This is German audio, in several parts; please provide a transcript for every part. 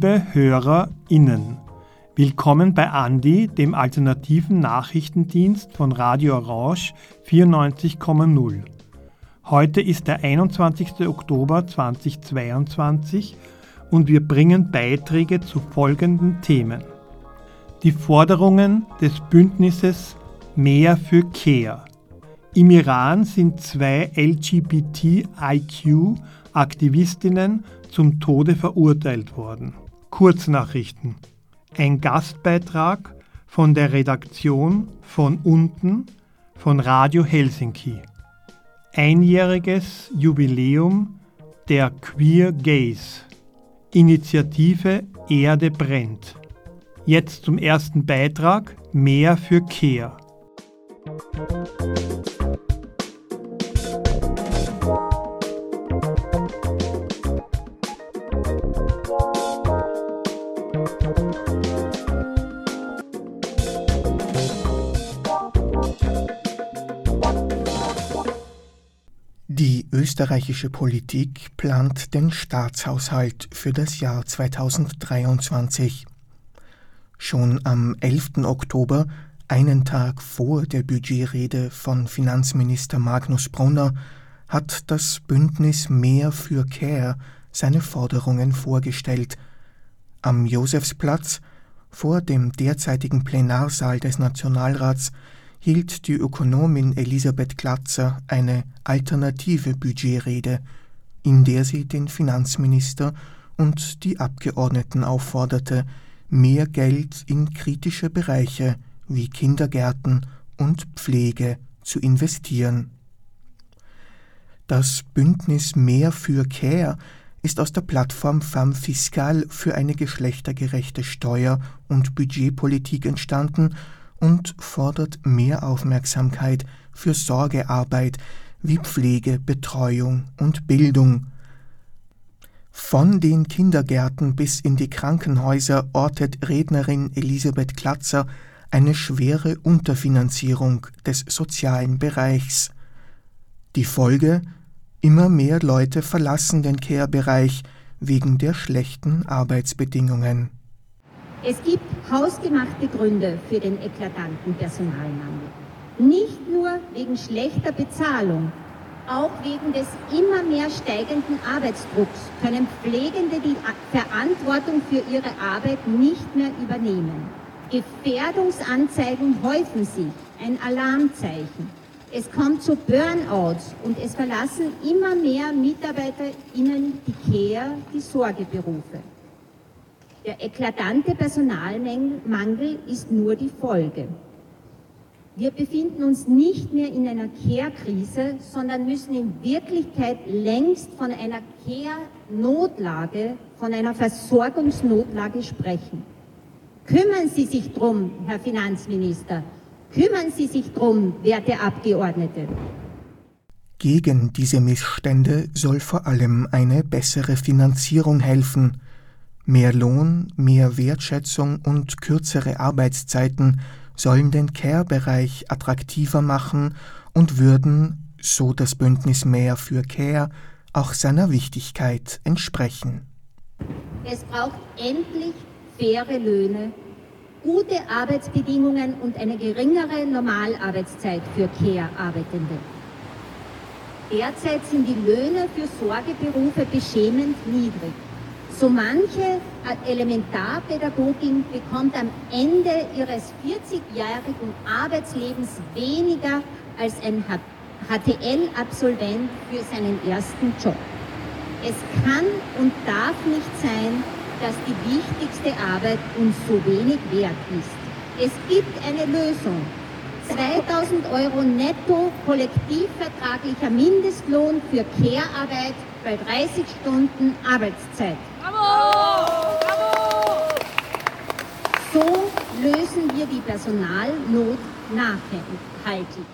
Liebe HörerInnen, willkommen bei Andi, dem alternativen Nachrichtendienst von Radio Orange 94,0. Heute ist der 21. Oktober 2022 und wir bringen Beiträge zu folgenden Themen. Die Forderungen des Bündnisses Mehr für Care. Im Iran sind zwei LGBTIQ-Aktivistinnen zum Tode verurteilt worden. Kurznachrichten. Ein Gastbeitrag von der Redaktion von unten von Radio Helsinki. Einjähriges Jubiläum der Queer Gays. Initiative Erde brennt. Jetzt zum ersten Beitrag Mehr für Care. Österreichische Politik plant den Staatshaushalt für das Jahr 2023. Schon am 11. Oktober, einen Tag vor der Budgetrede von Finanzminister Magnus Brunner, hat das Bündnis Mehr für Care seine Forderungen vorgestellt. Am Josefsplatz, vor dem derzeitigen Plenarsaal des Nationalrats, hielt die Ökonomin Elisabeth Glatzer eine alternative Budgetrede, in der sie den Finanzminister und die Abgeordneten aufforderte, mehr Geld in kritische Bereiche wie Kindergärten und Pflege zu investieren. Das Bündnis Mehr für Care ist aus der Plattform Femme Fiscal für eine geschlechtergerechte Steuer- und Budgetpolitik entstanden und fordert mehr Aufmerksamkeit für Sorgearbeit wie Pflege, Betreuung und Bildung. Von den Kindergärten bis in die Krankenhäuser ortet Rednerin Elisabeth Klatzer eine schwere Unterfinanzierung des sozialen Bereichs. Die Folge Immer mehr Leute verlassen den Care-Bereich wegen der schlechten Arbeitsbedingungen. Es gibt hausgemachte Gründe für den eklatanten Personalmangel. Nicht nur wegen schlechter Bezahlung, auch wegen des immer mehr steigenden Arbeitsdrucks können Pflegende die Verantwortung für ihre Arbeit nicht mehr übernehmen. Gefährdungsanzeigen häufen sich, ein Alarmzeichen. Es kommt zu Burnouts und es verlassen immer mehr MitarbeiterInnen die Care, die Sorgeberufe. Der eklatante Personalmangel ist nur die Folge. Wir befinden uns nicht mehr in einer Care-Krise, sondern müssen in Wirklichkeit längst von einer Care-Notlage, von einer Versorgungsnotlage sprechen. Kümmern Sie sich drum, Herr Finanzminister. Kümmern Sie sich drum, werte Abgeordnete. Gegen diese Missstände soll vor allem eine bessere Finanzierung helfen. Mehr Lohn, mehr Wertschätzung und kürzere Arbeitszeiten sollen den Care-Bereich attraktiver machen und würden, so das Bündnis Mehr für Care, auch seiner Wichtigkeit entsprechen. Es braucht endlich faire Löhne, gute Arbeitsbedingungen und eine geringere Normalarbeitszeit für Care-Arbeitende. Derzeit sind die Löhne für Sorgeberufe beschämend niedrig. So manche Elementarpädagogin bekommt am Ende ihres 40-jährigen Arbeitslebens weniger als ein HTL-Absolvent für seinen ersten Job. Es kann und darf nicht sein, dass die wichtigste Arbeit uns so wenig wert ist. Es gibt eine Lösung. 2000 Euro netto kollektivvertraglicher Mindestlohn für Care-Arbeit bei 30 Stunden Arbeitszeit. Bravo! Bravo! So lösen wir die Personalnot nachhaltig.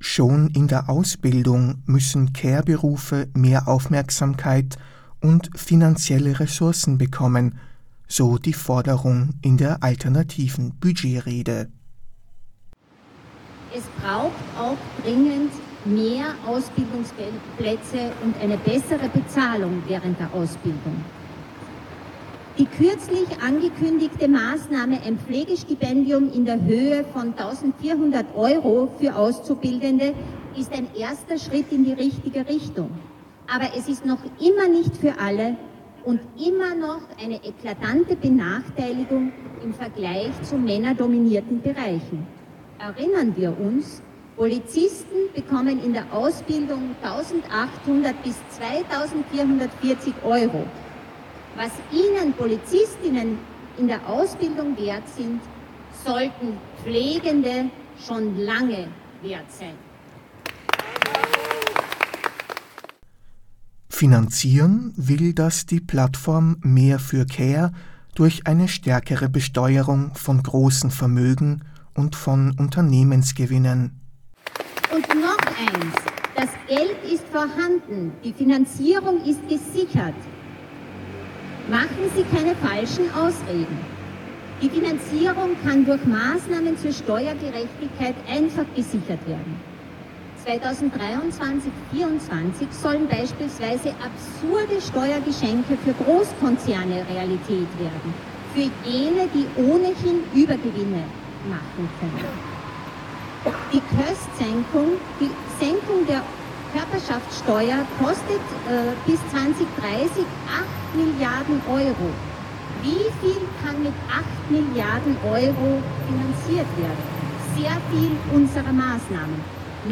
Schon in der Ausbildung müssen Care-Berufe mehr Aufmerksamkeit und finanzielle Ressourcen bekommen, so die Forderung in der alternativen Budgetrede. Es braucht auch dringend mehr Ausbildungsplätze und eine bessere Bezahlung während der Ausbildung. Die kürzlich angekündigte Maßnahme, ein Pflegestipendium in der Höhe von 1400 Euro für Auszubildende, ist ein erster Schritt in die richtige Richtung. Aber es ist noch immer nicht für alle und immer noch eine eklatante Benachteiligung im Vergleich zu männerdominierten Bereichen. Erinnern wir uns, Polizisten bekommen in der Ausbildung 1800 bis 2440 Euro. Was Ihnen Polizistinnen in der Ausbildung wert sind, sollten Pflegende schon lange wert sein. Finanzieren will das die Plattform Mehr für Care durch eine stärkere Besteuerung von großen Vermögen und von Unternehmensgewinnen. Und noch eins, das Geld ist vorhanden, die Finanzierung ist gesichert. Machen Sie keine falschen Ausreden. Die Finanzierung kann durch Maßnahmen zur Steuergerechtigkeit einfach gesichert werden. 2023 2024 sollen beispielsweise absurde Steuergeschenke für Großkonzerne Realität werden. Für jene, die ohnehin Übergewinne machen können. Die Köstsenkung, die Senkung der Körperschaftssteuer kostet äh, bis 2030 8 Milliarden Euro. Wie viel kann mit 8 Milliarden Euro finanziert werden? Sehr viel unserer Maßnahmen.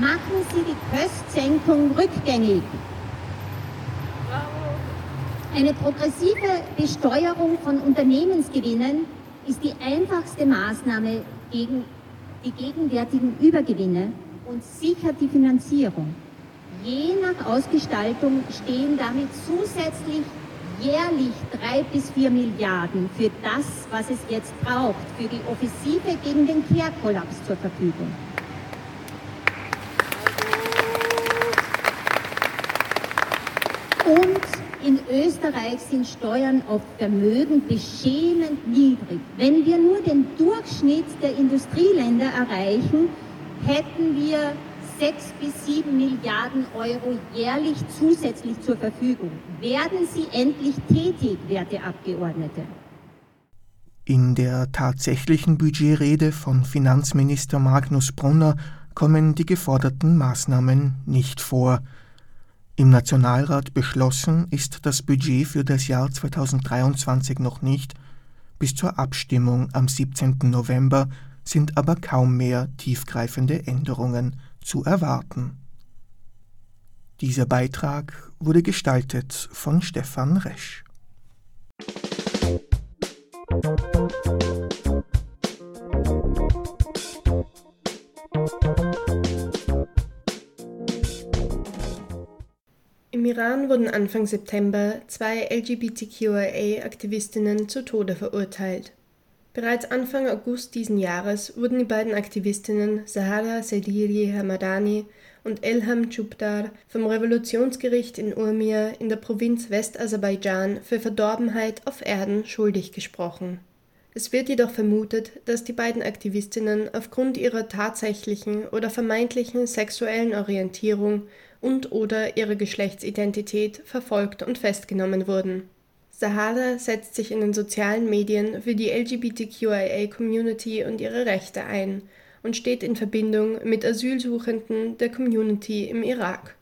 Machen Sie die Köstsenkung rückgängig. Eine progressive Besteuerung von Unternehmensgewinnen ist die einfachste Maßnahme gegen die gegenwärtigen Übergewinne und sichert die Finanzierung. Je nach Ausgestaltung stehen damit zusätzlich jährlich drei bis vier Milliarden für das, was es jetzt braucht, für die Offensive gegen den Care-Kollaps zur Verfügung. Und in Österreich sind Steuern auf Vermögen beschämend niedrig. Wenn wir nur den Durchschnitt der Industrieländer erreichen, hätten wir 6 bis 7 Milliarden Euro jährlich zusätzlich zur Verfügung. Werden Sie endlich tätig, werte Abgeordnete? In der tatsächlichen Budgetrede von Finanzminister Magnus Brunner kommen die geforderten Maßnahmen nicht vor. Im Nationalrat beschlossen ist das Budget für das Jahr 2023 noch nicht, bis zur Abstimmung am 17. November sind aber kaum mehr tiefgreifende Änderungen zu erwarten. Dieser Beitrag wurde gestaltet von Stefan Resch. Im Iran wurden Anfang September zwei LGBTQIA-Aktivistinnen zu Tode verurteilt. Bereits Anfang August diesen Jahres wurden die beiden Aktivistinnen Sahara Sediri Hamadani und Elham Chubdar vom Revolutionsgericht in Urmia in der Provinz Westaserbaidschan für Verdorbenheit auf Erden schuldig gesprochen. Es wird jedoch vermutet, dass die beiden Aktivistinnen aufgrund ihrer tatsächlichen oder vermeintlichen sexuellen Orientierung und/oder ihrer Geschlechtsidentität verfolgt und festgenommen wurden. Sahara setzt sich in den sozialen Medien für die LGBTQIA-Community und ihre Rechte ein und steht in Verbindung mit Asylsuchenden der Community im Irak.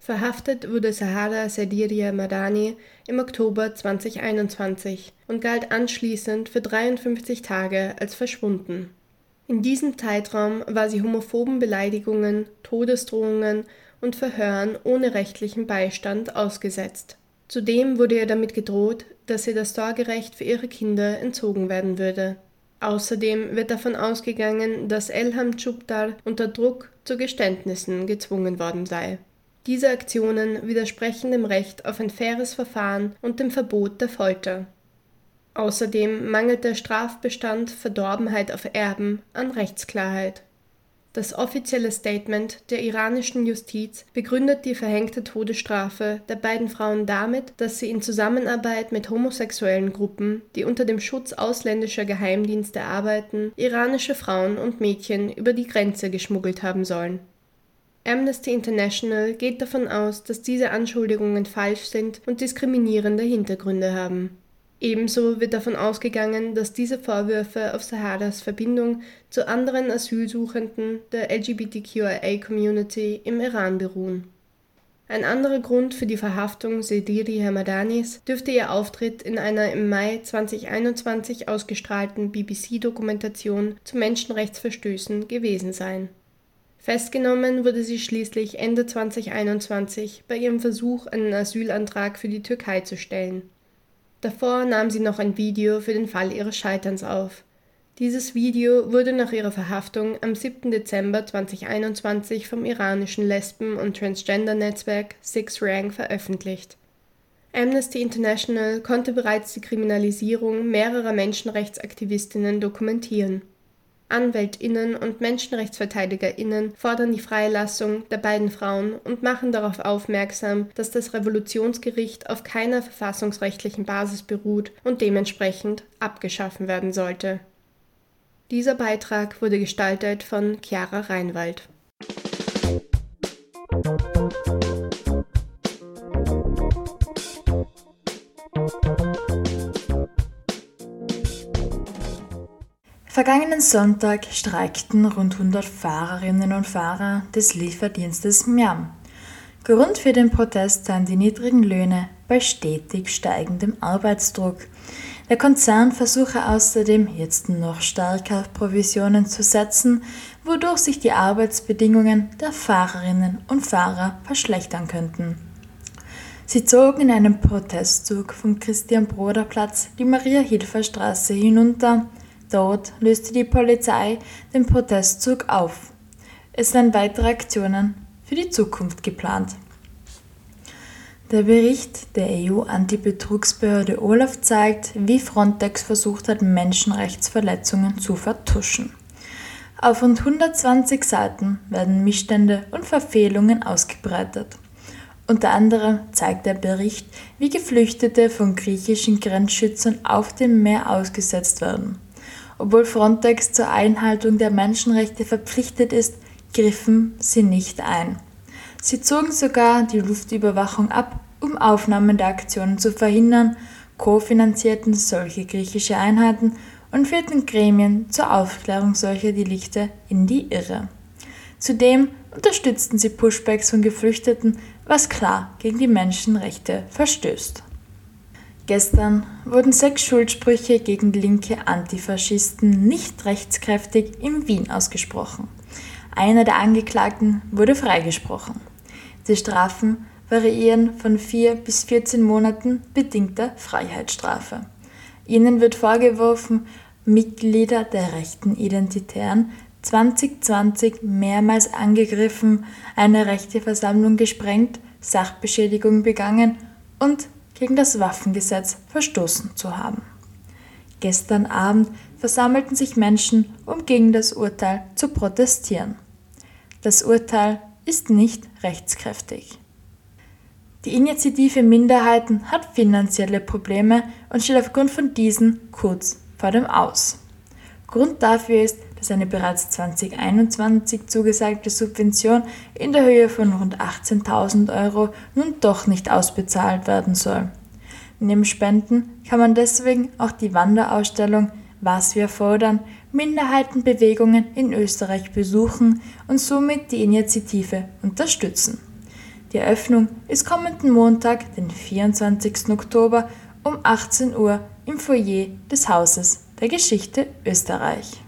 Verhaftet wurde Sahara Sadiria Madani im Oktober 2021 und galt anschließend für 53 Tage als verschwunden. In diesem Zeitraum war sie homophoben Beleidigungen, Todesdrohungen und Verhören ohne rechtlichen Beistand ausgesetzt. Zudem wurde ihr damit gedroht, dass ihr das Sorgerecht für ihre Kinder entzogen werden würde. Außerdem wird davon ausgegangen, dass Elham Chubdar unter Druck zu Geständnissen gezwungen worden sei. Diese Aktionen widersprechen dem Recht auf ein faires Verfahren und dem Verbot der Folter. Außerdem mangelt der Strafbestand Verdorbenheit auf Erben an Rechtsklarheit. Das offizielle Statement der iranischen Justiz begründet die verhängte Todesstrafe der beiden Frauen damit, dass sie in Zusammenarbeit mit homosexuellen Gruppen, die unter dem Schutz ausländischer Geheimdienste arbeiten, iranische Frauen und Mädchen über die Grenze geschmuggelt haben sollen. Amnesty International geht davon aus, dass diese Anschuldigungen falsch sind und diskriminierende Hintergründe haben. Ebenso wird davon ausgegangen, dass diese Vorwürfe auf Saharas Verbindung zu anderen Asylsuchenden der LGBTQIA-Community im Iran beruhen. Ein anderer Grund für die Verhaftung Sediri Hamadanis dürfte ihr Auftritt in einer im Mai 2021 ausgestrahlten BBC-Dokumentation zu Menschenrechtsverstößen gewesen sein. Festgenommen wurde sie schließlich Ende 2021 bei ihrem Versuch, einen Asylantrag für die Türkei zu stellen. Davor nahm sie noch ein Video für den Fall ihres Scheiterns auf. Dieses Video wurde nach ihrer Verhaftung am 7. Dezember 2021 vom iranischen Lesben- und Transgender-Netzwerk Six Rank veröffentlicht. Amnesty International konnte bereits die Kriminalisierung mehrerer Menschenrechtsaktivistinnen dokumentieren. Anwältinnen und Menschenrechtsverteidigerinnen fordern die Freilassung der beiden Frauen und machen darauf aufmerksam, dass das Revolutionsgericht auf keiner verfassungsrechtlichen Basis beruht und dementsprechend abgeschaffen werden sollte. Dieser Beitrag wurde gestaltet von Chiara Reinwald. Vergangenen Sonntag streikten rund 100 Fahrerinnen und Fahrer des Lieferdienstes Miam. Grund für den Protest seien die niedrigen Löhne bei stetig steigendem Arbeitsdruck. Der Konzern versuche außerdem jetzt noch stärker Provisionen zu setzen, wodurch sich die Arbeitsbedingungen der Fahrerinnen und Fahrer verschlechtern könnten. Sie zogen in einem Protestzug vom Christian-Broder-Platz die Maria-Hilfer-Straße hinunter, Dort löste die Polizei den Protestzug auf. Es seien weitere Aktionen für die Zukunft geplant. Der Bericht der EU-Antibetrugsbehörde Olaf zeigt, wie Frontex versucht hat, Menschenrechtsverletzungen zu vertuschen. Auf rund 120 Seiten werden Missstände und Verfehlungen ausgebreitet. Unter anderem zeigt der Bericht, wie Geflüchtete von griechischen Grenzschützern auf dem Meer ausgesetzt werden. Obwohl Frontex zur Einhaltung der Menschenrechte verpflichtet ist, griffen sie nicht ein. Sie zogen sogar die Luftüberwachung ab, um Aufnahmen der Aktionen zu verhindern, kofinanzierten solche griechische Einheiten und führten Gremien zur Aufklärung solcher Delikte in die Irre. Zudem unterstützten sie Pushbacks von Geflüchteten, was klar gegen die Menschenrechte verstößt. Gestern wurden sechs Schuldsprüche gegen linke Antifaschisten nicht rechtskräftig in Wien ausgesprochen. Einer der Angeklagten wurde freigesprochen. Die Strafen variieren von vier bis 14 Monaten bedingter Freiheitsstrafe. Ihnen wird vorgeworfen, Mitglieder der rechten Identitären 2020 mehrmals angegriffen, eine rechte Versammlung gesprengt, Sachbeschädigung begangen und gegen das Waffengesetz verstoßen zu haben. Gestern Abend versammelten sich Menschen, um gegen das Urteil zu protestieren. Das Urteil ist nicht rechtskräftig. Die Initiative Minderheiten hat finanzielle Probleme und steht aufgrund von diesen kurz vor dem Aus. Grund dafür ist, eine bereits 2021 zugesagte Subvention in der Höhe von rund 18.000 Euro nun doch nicht ausbezahlt werden soll. Neben Spenden kann man deswegen auch die Wanderausstellung Was wir fordern, Minderheitenbewegungen in Österreich besuchen und somit die Initiative unterstützen. Die Eröffnung ist kommenden Montag, den 24. Oktober um 18 Uhr im Foyer des Hauses der Geschichte Österreich.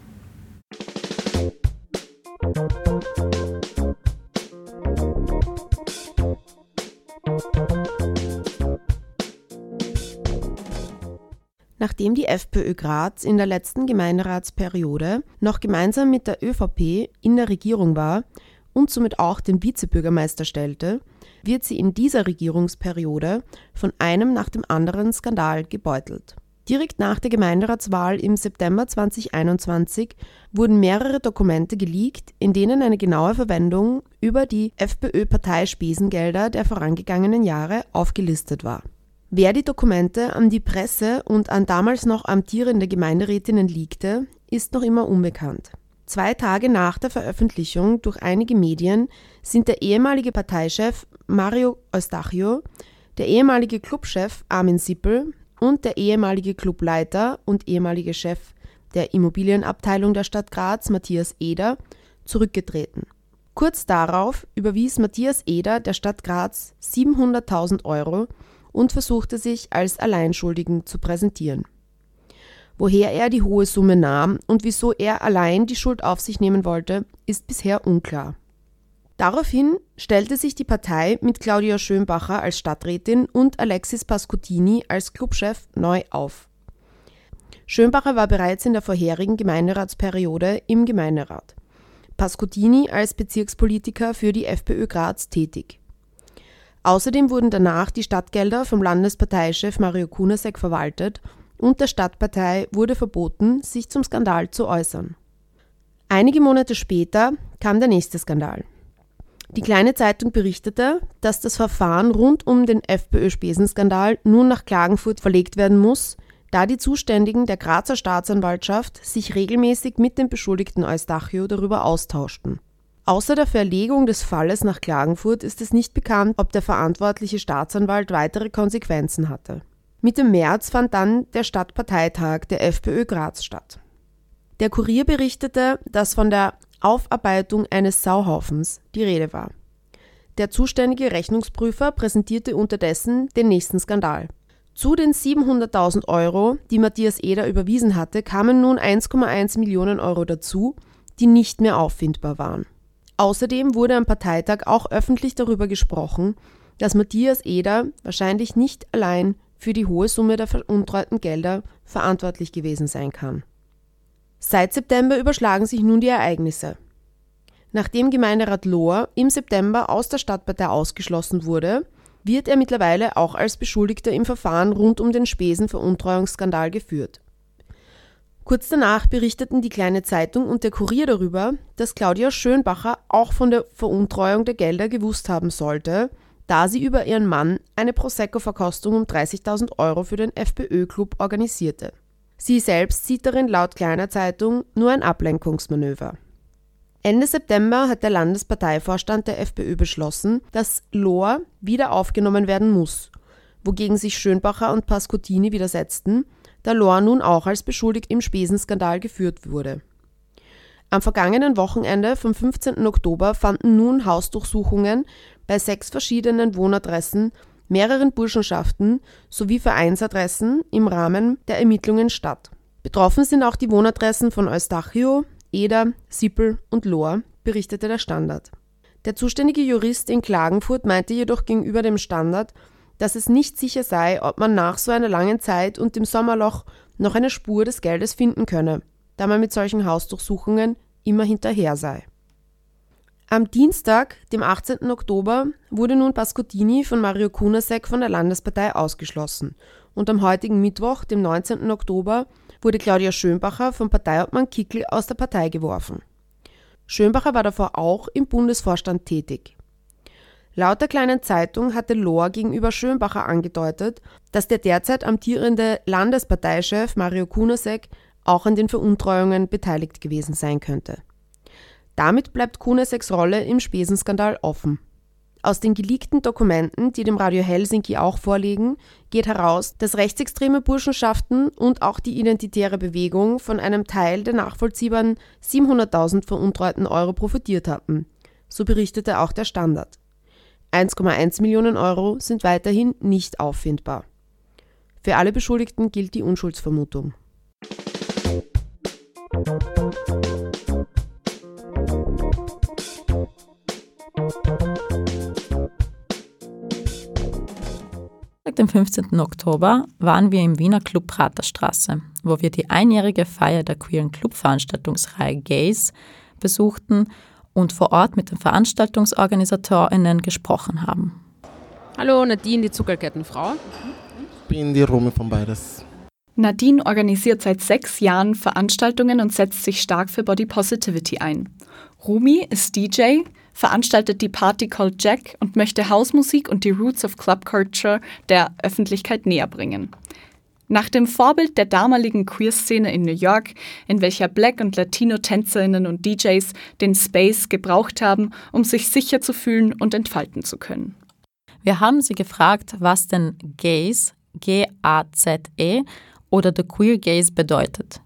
Nachdem die FPÖ Graz in der letzten Gemeinderatsperiode noch gemeinsam mit der ÖVP in der Regierung war und somit auch den Vizebürgermeister stellte, wird sie in dieser Regierungsperiode von einem nach dem anderen Skandal gebeutelt. Direkt nach der Gemeinderatswahl im September 2021 wurden mehrere Dokumente geleakt, in denen eine genaue Verwendung über die FPÖ-Parteispiesengelder der vorangegangenen Jahre aufgelistet war. Wer die Dokumente an die Presse und an damals noch amtierende Gemeinderätinnen leakte, ist noch immer unbekannt. Zwei Tage nach der Veröffentlichung durch einige Medien sind der ehemalige Parteichef Mario Eustachio, der ehemalige Clubchef Armin Sippel und der ehemalige Clubleiter und ehemalige Chef der Immobilienabteilung der Stadt Graz, Matthias Eder, zurückgetreten. Kurz darauf überwies Matthias Eder der Stadt Graz 700.000 Euro und versuchte sich als Alleinschuldigen zu präsentieren. Woher er die hohe Summe nahm und wieso er allein die Schuld auf sich nehmen wollte, ist bisher unklar. Daraufhin stellte sich die Partei mit Claudia Schönbacher als Stadträtin und Alexis Pascutini als Clubchef neu auf. Schönbacher war bereits in der vorherigen Gemeinderatsperiode im Gemeinderat. Pascutini als Bezirkspolitiker für die FPÖ Graz tätig. Außerdem wurden danach die Stadtgelder vom Landesparteichef Mario Kunasek verwaltet und der Stadtpartei wurde verboten, sich zum Skandal zu äußern. Einige Monate später kam der nächste Skandal. Die kleine Zeitung berichtete, dass das Verfahren rund um den FPÖ-Spesenskandal nun nach Klagenfurt verlegt werden muss, da die Zuständigen der Grazer Staatsanwaltschaft sich regelmäßig mit dem Beschuldigten Eustachio darüber austauschten. Außer der Verlegung des Falles nach Klagenfurt ist es nicht bekannt, ob der verantwortliche Staatsanwalt weitere Konsequenzen hatte. Mitte März fand dann der Stadtparteitag der FPÖ Graz statt. Der Kurier berichtete, dass von der Aufarbeitung eines Sauhaufens die Rede war. Der zuständige Rechnungsprüfer präsentierte unterdessen den nächsten Skandal. Zu den 700.000 Euro, die Matthias Eder überwiesen hatte, kamen nun 1,1 Millionen Euro dazu, die nicht mehr auffindbar waren. Außerdem wurde am Parteitag auch öffentlich darüber gesprochen, dass Matthias Eder wahrscheinlich nicht allein für die hohe Summe der veruntreuten Gelder verantwortlich gewesen sein kann. Seit September überschlagen sich nun die Ereignisse. Nachdem Gemeinderat Lohr im September aus der Stadtpartei ausgeschlossen wurde, wird er mittlerweile auch als Beschuldigter im Verfahren rund um den Spesenveruntreuungsskandal geführt. Kurz danach berichteten die Kleine Zeitung und der Kurier darüber, dass Claudia Schönbacher auch von der Veruntreuung der Gelder gewusst haben sollte, da sie über ihren Mann eine Prosecco-Verkostung um 30.000 Euro für den FPÖ-Club organisierte. Sie selbst sieht darin laut Kleiner Zeitung nur ein Ablenkungsmanöver. Ende September hat der Landesparteivorstand der FPÖ beschlossen, dass Lohr wieder aufgenommen werden muss, wogegen sich Schönbacher und Pascutini widersetzten, da Lohr nun auch als beschuldigt im Spesenskandal geführt wurde. Am vergangenen Wochenende vom 15. Oktober fanden nun Hausdurchsuchungen bei sechs verschiedenen Wohnadressen, mehreren Burschenschaften sowie Vereinsadressen im Rahmen der Ermittlungen statt. Betroffen sind auch die Wohnadressen von Eustachio, Eder, Sippel und Lohr, berichtete der Standard. Der zuständige Jurist in Klagenfurt meinte jedoch gegenüber dem Standard, dass es nicht sicher sei, ob man nach so einer langen Zeit und dem Sommerloch noch eine Spur des Geldes finden könne, da man mit solchen Hausdurchsuchungen immer hinterher sei. Am Dienstag, dem 18. Oktober, wurde nun Pascotini von Mario Kunasek von der Landespartei ausgeschlossen und am heutigen Mittwoch, dem 19. Oktober, wurde Claudia Schönbacher vom Parteiobmann Kickel aus der Partei geworfen. Schönbacher war davor auch im Bundesvorstand tätig. Laut der kleinen Zeitung hatte Lohr gegenüber Schönbacher angedeutet, dass der derzeit amtierende Landesparteichef Mario Kunasek auch an den Veruntreuungen beteiligt gewesen sein könnte. Damit bleibt Kunaseks Rolle im Spesenskandal offen. Aus den geleakten Dokumenten, die dem Radio Helsinki auch vorliegen, geht heraus, dass rechtsextreme Burschenschaften und auch die identitäre Bewegung von einem Teil der nachvollziehbaren 700.000 veruntreuten Euro profitiert hatten. So berichtete auch der Standard. 1,1 Millionen Euro sind weiterhin nicht auffindbar. Für alle Beschuldigten gilt die Unschuldsvermutung. Dem 15. Oktober waren wir im Wiener Club Praterstraße, wo wir die einjährige Feier der queeren Clubveranstaltungsreihe Gays besuchten und vor Ort mit den VeranstaltungsorganisatorInnen gesprochen haben. Hallo, Nadine, die Zuckerkettenfrau. Ich bin die Rome von beides. Nadine organisiert seit sechs Jahren Veranstaltungen und setzt sich stark für Body Positivity ein. Rumi ist DJ, veranstaltet die Party Called Jack und möchte Hausmusik und die Roots of Club Culture der Öffentlichkeit näher bringen. Nach dem Vorbild der damaligen Queer-Szene in New York, in welcher Black- und Latino-Tänzerinnen und DJs den Space gebraucht haben, um sich sicher zu fühlen und entfalten zu können. Wir haben sie gefragt, was denn Gays, Gay Q-U-A-Z-E oder The Queer Gaze bedeutet.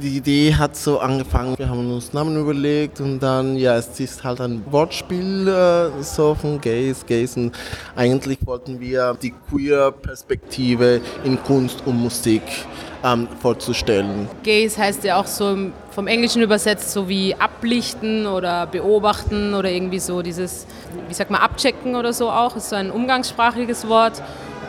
Die Idee hat so angefangen, wir haben uns Namen überlegt und dann, ja, es ist halt ein Wortspiel äh, so von Gays, Gays und eigentlich wollten wir die Queer-Perspektive in Kunst und Musik ähm, vorzustellen. Gays heißt ja auch so vom Englischen übersetzt so wie ablichten oder beobachten oder irgendwie so dieses, wie sagt man, abchecken oder so auch, ist so ein umgangssprachliches Wort.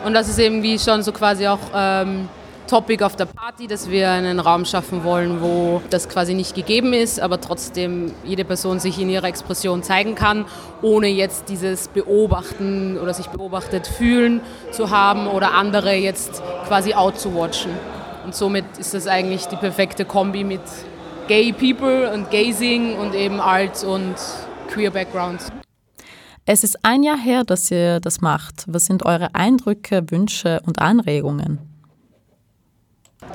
Und das ist irgendwie schon so quasi auch... Ähm, Topic auf der Party, dass wir einen Raum schaffen wollen, wo das quasi nicht gegeben ist, aber trotzdem jede Person sich in ihrer Expression zeigen kann, ohne jetzt dieses Beobachten oder sich beobachtet fühlen zu haben oder andere jetzt quasi out zu watchen. Und somit ist das eigentlich die perfekte Kombi mit Gay People und Gazing und eben Art und Queer Backgrounds. Es ist ein Jahr her, dass ihr das macht. Was sind eure Eindrücke, Wünsche und Anregungen?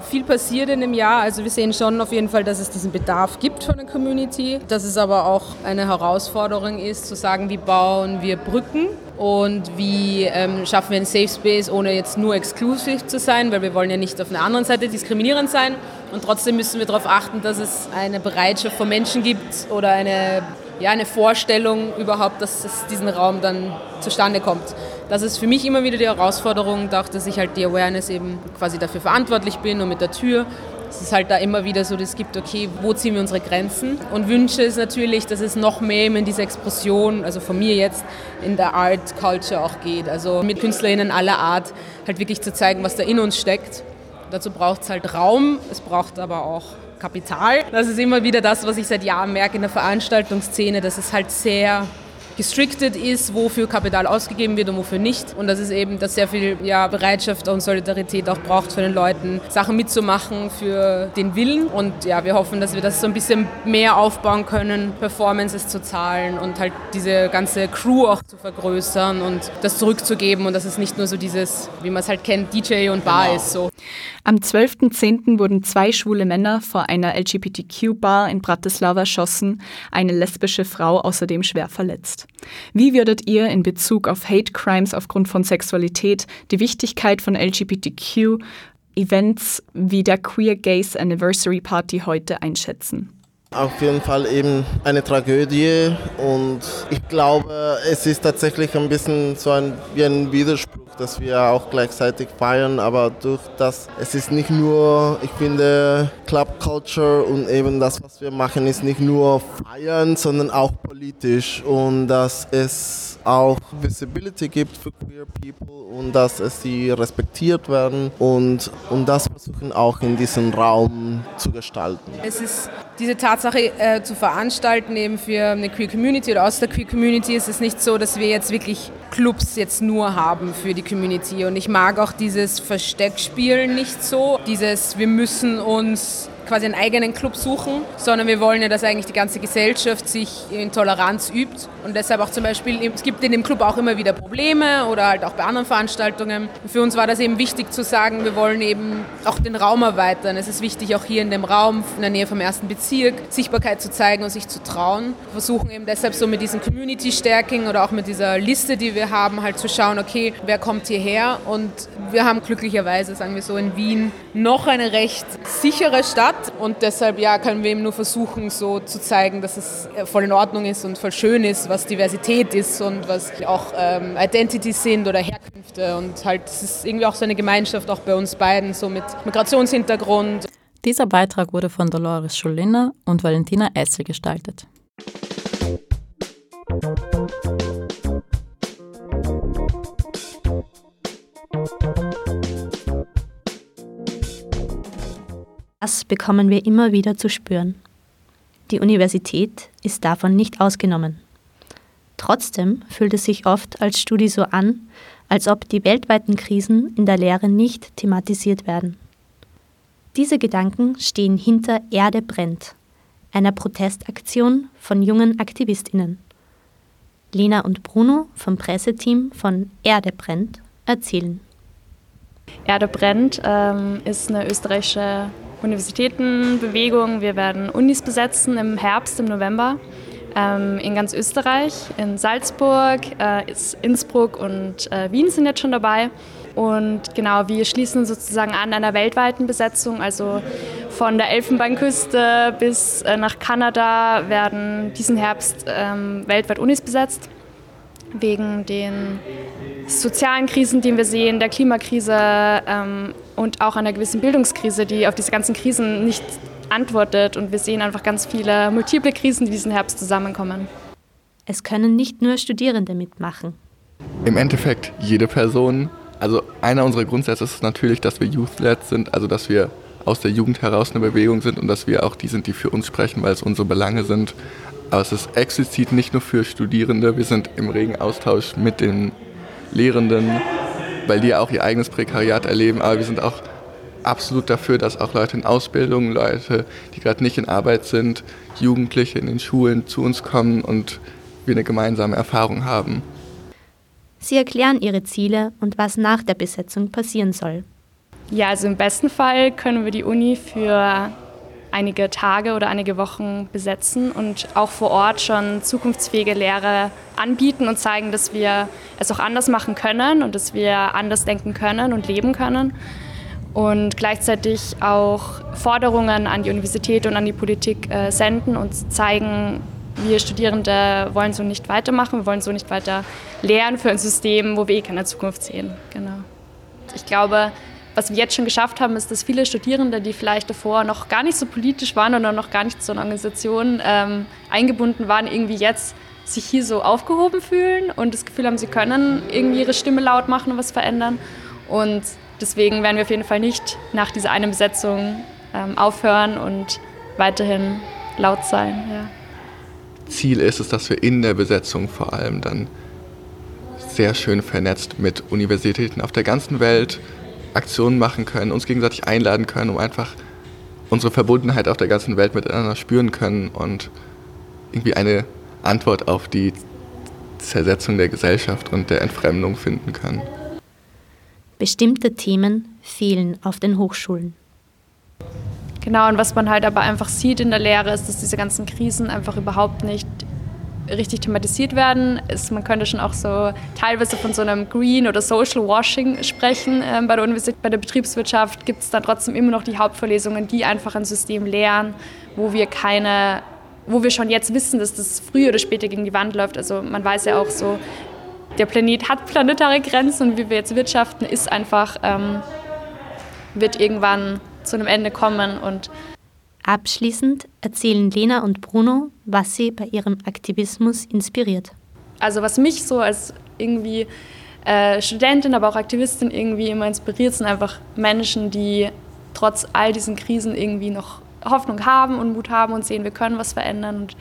Viel passiert in dem Jahr. Also wir sehen schon auf jeden Fall, dass es diesen Bedarf gibt von der Community, dass es aber auch eine Herausforderung ist, zu sagen, wie bauen wir Brücken und wie ähm, schaffen wir einen Safe Space, ohne jetzt nur exklusiv zu sein, weil wir wollen ja nicht auf der anderen Seite diskriminierend sein. Und trotzdem müssen wir darauf achten, dass es eine Bereitschaft von Menschen gibt oder eine, ja, eine Vorstellung überhaupt, dass es diesen Raum dann zustande kommt das ist für mich immer wieder die Herausforderung, auch dass ich halt die Awareness eben quasi dafür verantwortlich bin und mit der Tür. Es ist halt da immer wieder so, dass es gibt, okay, wo ziehen wir unsere Grenzen? Und Wünsche ist natürlich, dass es noch mehr in diese Explosion, also von mir jetzt, in der Art Culture auch geht. Also mit KünstlerInnen aller Art halt wirklich zu zeigen, was da in uns steckt. Dazu braucht es halt Raum, es braucht aber auch Kapital. Das ist immer wieder das, was ich seit Jahren merke in der Veranstaltungsszene, dass es halt sehr gestricted ist, wofür Kapital ausgegeben wird und wofür nicht. Und das ist eben, dass sehr viel ja, Bereitschaft und Solidarität auch braucht für den Leuten, Sachen mitzumachen für den Willen. Und ja, wir hoffen, dass wir das so ein bisschen mehr aufbauen können, Performances zu zahlen und halt diese ganze Crew auch zu vergrößern und das zurückzugeben und dass es nicht nur so dieses, wie man es halt kennt, DJ und Bar genau. ist. So. Am 12.10. wurden zwei schwule Männer vor einer LGBTQ-Bar in Bratislava erschossen, eine lesbische Frau außerdem schwer verletzt. Wie würdet ihr in Bezug auf Hate Crimes aufgrund von Sexualität die Wichtigkeit von LGBTQ Events wie der Queer Gays Anniversary Party heute einschätzen? Auf jeden Fall eben eine Tragödie und ich glaube, es ist tatsächlich ein bisschen so ein, wie ein Widerspruch dass wir auch gleichzeitig feiern, aber durch das, es ist nicht nur, ich finde, Club Culture und eben das, was wir machen, ist nicht nur feiern, sondern auch politisch und dass es auch Visibility gibt für queer people und dass es sie respektiert werden und, und das versuchen auch in diesem Raum zu gestalten. Es ist diese Tatsache äh, zu veranstalten eben für eine Queer Community oder aus der Queer Community ist es nicht so, dass wir jetzt wirklich Clubs jetzt nur haben für die Community. Und ich mag auch dieses Versteckspielen nicht so, dieses wir müssen uns quasi einen eigenen Club suchen, sondern wir wollen ja, dass eigentlich die ganze Gesellschaft sich in Toleranz übt und deshalb auch zum Beispiel, es gibt in dem Club auch immer wieder Probleme oder halt auch bei anderen Veranstaltungen. Für uns war das eben wichtig zu sagen, wir wollen eben auch den Raum erweitern. Es ist wichtig, auch hier in dem Raum, in der Nähe vom ersten Bezirk, Sichtbarkeit zu zeigen und sich zu trauen. Wir versuchen eben deshalb so mit diesem Community Stärking oder auch mit dieser Liste, die wir haben, halt zu schauen, okay, wer kommt hierher und wir haben glücklicherweise, sagen wir so, in Wien noch eine recht sichere Stadt hat. Und deshalb ja, können wir eben nur versuchen, so zu zeigen, dass es äh, voll in Ordnung ist und voll schön ist, was Diversität ist und was auch ähm, Identities sind oder Herkünfte. Und halt, es ist irgendwie auch so eine Gemeinschaft, auch bei uns beiden, so mit Migrationshintergrund. Dieser Beitrag wurde von Dolores Scholiner und Valentina Essel gestaltet. Das bekommen wir immer wieder zu spüren. Die Universität ist davon nicht ausgenommen. Trotzdem fühlt es sich oft als Studie so an, als ob die weltweiten Krisen in der Lehre nicht thematisiert werden. Diese Gedanken stehen hinter Erde brennt, einer Protestaktion von jungen Aktivistinnen. Lena und Bruno vom Presseteam von Erde brennt erzählen. Erde brennt ähm, ist eine österreichische Universitätenbewegung. Wir werden Unis besetzen im Herbst, im November ähm, in ganz Österreich, in Salzburg, äh, Innsbruck und äh, Wien sind jetzt schon dabei. Und genau, wir schließen sozusagen an einer weltweiten Besetzung, also von der Elfenbeinküste bis äh, nach Kanada werden diesen Herbst ähm, weltweit Unis besetzt, wegen den sozialen Krisen, die wir sehen, der Klimakrise ähm, und auch einer gewissen Bildungskrise, die auf diese ganzen Krisen nicht antwortet. Und wir sehen einfach ganz viele multiple Krisen, die diesen Herbst zusammenkommen. Es können nicht nur Studierende mitmachen. Im Endeffekt jede Person. Also einer unserer Grundsätze ist natürlich, dass wir youth-led sind, also dass wir aus der Jugend heraus eine Bewegung sind und dass wir auch die sind, die für uns sprechen, weil es unsere Belange sind. Aber es ist explizit nicht nur für Studierende, wir sind im regen Austausch mit den Lehrenden, weil die auch ihr eigenes Prekariat erleben, aber wir sind auch absolut dafür, dass auch Leute in Ausbildung, Leute, die gerade nicht in Arbeit sind, Jugendliche in den Schulen zu uns kommen und wir eine gemeinsame Erfahrung haben. Sie erklären ihre Ziele und was nach der Besetzung passieren soll. Ja, also im besten Fall können wir die Uni für einige Tage oder einige Wochen besetzen und auch vor Ort schon zukunftsfähige Lehre anbieten und zeigen, dass wir es auch anders machen können und dass wir anders denken können und leben können. Und gleichzeitig auch Forderungen an die Universität und an die Politik äh, senden und zeigen, wir Studierende wollen so nicht weitermachen, wir wollen so nicht weiter lehren für ein System, wo wir eh keine Zukunft sehen. Genau. Ich glaube, was wir jetzt schon geschafft haben, ist, dass viele Studierende, die vielleicht davor noch gar nicht so politisch waren oder noch gar nicht zu einer Organisation ähm, eingebunden waren, irgendwie jetzt sich hier so aufgehoben fühlen und das Gefühl haben, sie können irgendwie ihre Stimme laut machen und was verändern. Und deswegen werden wir auf jeden Fall nicht nach dieser einen Besetzung ähm, aufhören und weiterhin laut sein. Ja. Ziel ist es, dass wir in der Besetzung vor allem dann sehr schön vernetzt mit Universitäten auf der ganzen Welt Aktionen machen können, uns gegenseitig einladen können, um einfach unsere Verbundenheit auf der ganzen Welt miteinander spüren können und irgendwie eine Antwort auf die Zersetzung der Gesellschaft und der Entfremdung finden können. Bestimmte Themen fehlen auf den Hochschulen. Genau, und was man halt aber einfach sieht in der Lehre, ist, dass diese ganzen Krisen einfach überhaupt nicht richtig thematisiert werden. Ist, man könnte schon auch so teilweise von so einem Green oder Social Washing sprechen. Ähm, bei der Universität, bei der Betriebswirtschaft gibt es dann trotzdem immer noch die Hauptvorlesungen, die einfach ein System lehren, wo wir keine, wo wir schon jetzt wissen, dass das früher oder später gegen die Wand läuft. Also man weiß ja auch so, der Planet hat planetare Grenzen und wie wir jetzt wirtschaften, ist einfach, ähm, wird irgendwann zu einem Ende kommen und Abschließend erzählen Lena und Bruno, was sie bei ihrem Aktivismus inspiriert. Also was mich so als irgendwie äh, Studentin, aber auch Aktivistin irgendwie immer inspiriert, sind einfach Menschen, die trotz all diesen Krisen irgendwie noch Hoffnung haben und Mut haben und sehen, wir können was verändern. Und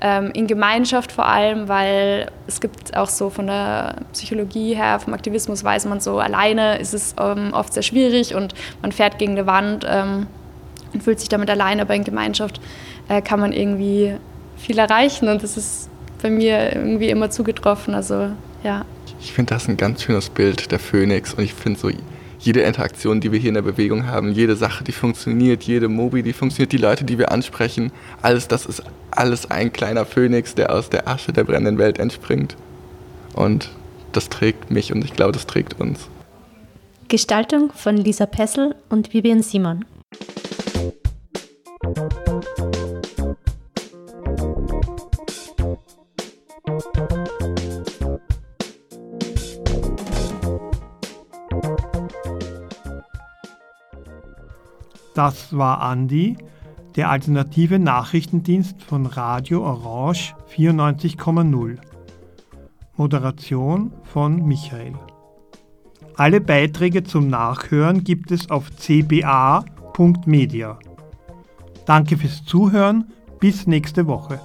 ähm, in Gemeinschaft vor allem, weil es gibt auch so von der Psychologie her, vom Aktivismus weiß man so, alleine ist es ähm, oft sehr schwierig und man fährt gegen eine Wand. Ähm, und fühlt sich damit alleine, aber in Gemeinschaft äh, kann man irgendwie viel erreichen und das ist bei mir irgendwie immer zugetroffen. Also ja. Ich finde das ein ganz schönes Bild der Phönix und ich finde so jede Interaktion, die wir hier in der Bewegung haben, jede Sache, die funktioniert, jede Mobi, die funktioniert, die Leute, die wir ansprechen, alles das ist alles ein kleiner Phönix, der aus der Asche der brennenden Welt entspringt. Und das trägt mich und ich glaube, das trägt uns. Gestaltung von Lisa Pessel und Vivian Simon. Das war Andi, der alternative Nachrichtendienst von Radio Orange 94,0. Moderation von Michael. Alle Beiträge zum Nachhören gibt es auf cba.media. Danke fürs Zuhören, bis nächste Woche.